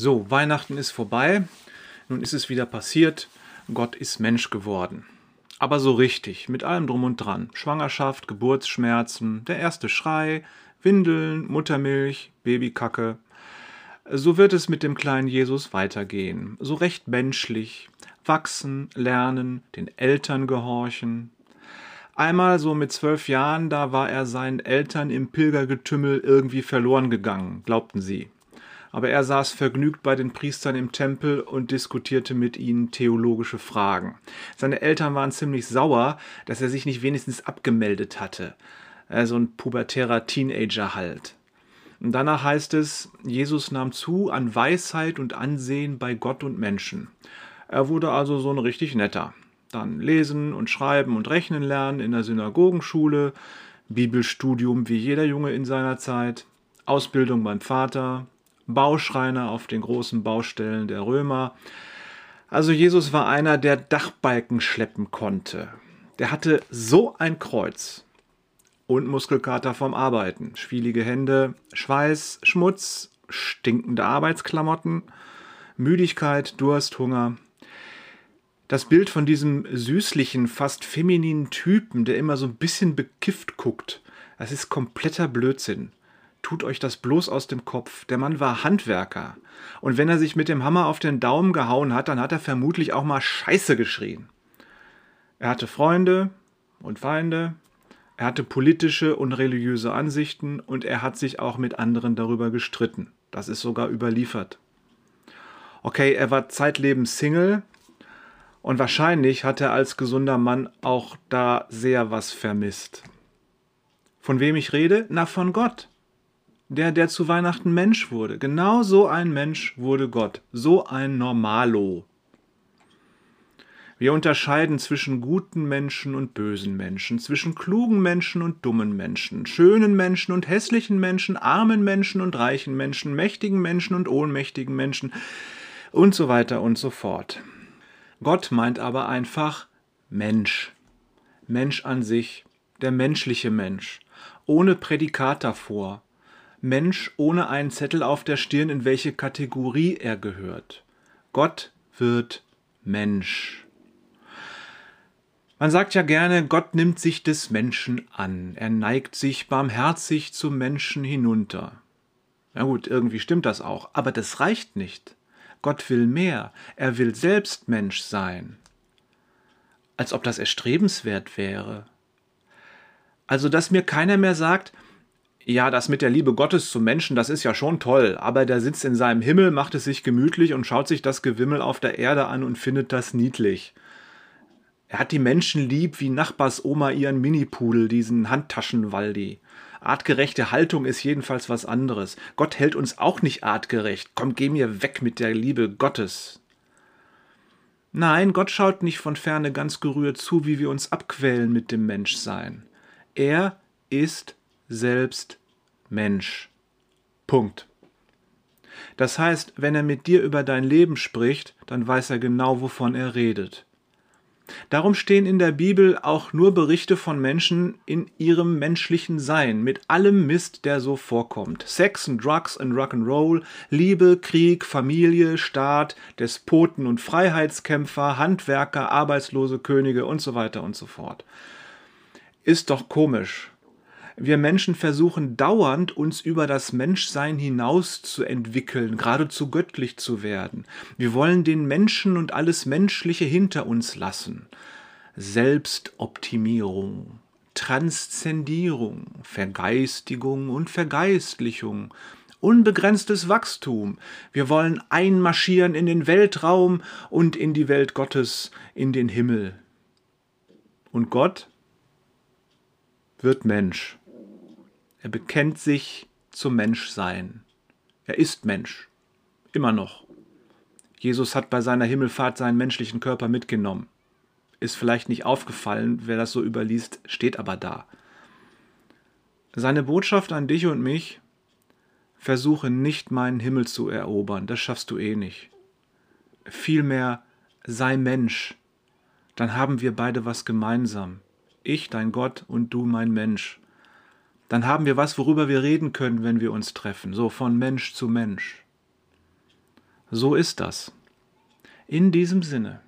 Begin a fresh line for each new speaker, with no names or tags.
So, Weihnachten ist vorbei. Nun ist es wieder passiert. Gott ist Mensch geworden. Aber so richtig, mit allem drum und dran. Schwangerschaft, Geburtsschmerzen, der erste Schrei, Windeln, Muttermilch, Babykacke. So wird es mit dem kleinen Jesus weitergehen. So recht menschlich. Wachsen, lernen, den Eltern gehorchen. Einmal so mit zwölf Jahren, da war er seinen Eltern im Pilgergetümmel irgendwie verloren gegangen, glaubten sie aber er saß vergnügt bei den Priestern im Tempel und diskutierte mit ihnen theologische Fragen. Seine Eltern waren ziemlich sauer, dass er sich nicht wenigstens abgemeldet hatte. Äh, so ein pubertärer Teenager halt. Und danach heißt es, Jesus nahm zu an Weisheit und Ansehen bei Gott und Menschen. Er wurde also so ein richtig netter. Dann lesen und schreiben und rechnen lernen in der Synagogenschule, Bibelstudium wie jeder Junge in seiner Zeit, Ausbildung beim Vater, Bauschreiner auf den großen Baustellen der Römer. Also Jesus war einer, der Dachbalken schleppen konnte. Der hatte so ein Kreuz und Muskelkater vom Arbeiten, schwielige Hände, Schweiß, Schmutz, stinkende Arbeitsklamotten, Müdigkeit, Durst, Hunger. Das Bild von diesem süßlichen, fast femininen Typen, der immer so ein bisschen bekifft guckt, das ist kompletter Blödsinn tut euch das bloß aus dem Kopf. Der Mann war Handwerker. Und wenn er sich mit dem Hammer auf den Daumen gehauen hat, dann hat er vermutlich auch mal Scheiße geschrien. Er hatte Freunde und Feinde, er hatte politische und religiöse Ansichten und er hat sich auch mit anderen darüber gestritten. Das ist sogar überliefert. Okay, er war zeitlebens Single und wahrscheinlich hat er als gesunder Mann auch da sehr was vermisst. Von wem ich rede? Na, von Gott der, der zu Weihnachten Mensch wurde. Genau so ein Mensch wurde Gott. So ein Normalo. Wir unterscheiden zwischen guten Menschen und bösen Menschen, zwischen klugen Menschen und dummen Menschen, schönen Menschen und hässlichen Menschen, armen Menschen und reichen Menschen, mächtigen Menschen und ohnmächtigen Menschen und so weiter und so fort. Gott meint aber einfach Mensch. Mensch an sich, der menschliche Mensch, ohne Prädikat davor, Mensch ohne einen Zettel auf der Stirn, in welche Kategorie er gehört. Gott wird Mensch. Man sagt ja gerne, Gott nimmt sich des Menschen an, er neigt sich barmherzig zum Menschen hinunter. Na gut, irgendwie stimmt das auch, aber das reicht nicht. Gott will mehr, er will selbst Mensch sein. Als ob das erstrebenswert wäre. Also, dass mir keiner mehr sagt, ja, das mit der Liebe Gottes zum Menschen, das ist ja schon toll, aber der sitzt in seinem Himmel, macht es sich gemütlich und schaut sich das Gewimmel auf der Erde an und findet das niedlich. Er hat die Menschen lieb wie Nachbars Oma ihren Minipudel, diesen Handtaschenwaldi. Artgerechte Haltung ist jedenfalls was anderes. Gott hält uns auch nicht artgerecht. Komm, geh mir weg mit der Liebe Gottes. Nein, Gott schaut nicht von ferne ganz gerührt zu, wie wir uns abquälen mit dem Menschsein. Er ist selbst Mensch. Punkt. Das heißt, wenn er mit dir über dein Leben spricht, dann weiß er genau, wovon er redet. Darum stehen in der Bibel auch nur Berichte von Menschen in ihrem menschlichen Sein, mit allem Mist, der so vorkommt. Sex and Drugs and Rock'n'Roll, Liebe, Krieg, Familie, Staat, Despoten und Freiheitskämpfer, Handwerker, arbeitslose Könige und so weiter und so fort. Ist doch komisch. Wir Menschen versuchen dauernd, uns über das Menschsein hinaus zu entwickeln, geradezu göttlich zu werden. Wir wollen den Menschen und alles Menschliche hinter uns lassen. Selbstoptimierung, Transzendierung, Vergeistigung und Vergeistlichung, unbegrenztes Wachstum. Wir wollen einmarschieren in den Weltraum und in die Welt Gottes, in den Himmel. Und Gott wird Mensch. Er bekennt sich zum Menschsein. Er ist Mensch. Immer noch. Jesus hat bei seiner Himmelfahrt seinen menschlichen Körper mitgenommen. Ist vielleicht nicht aufgefallen, wer das so überliest, steht aber da. Seine Botschaft an dich und mich, versuche nicht meinen Himmel zu erobern, das schaffst du eh nicht. Vielmehr sei Mensch, dann haben wir beide was gemeinsam. Ich, dein Gott, und du, mein Mensch dann haben wir was, worüber wir reden können, wenn wir uns treffen, so von Mensch zu Mensch. So ist das. In diesem Sinne.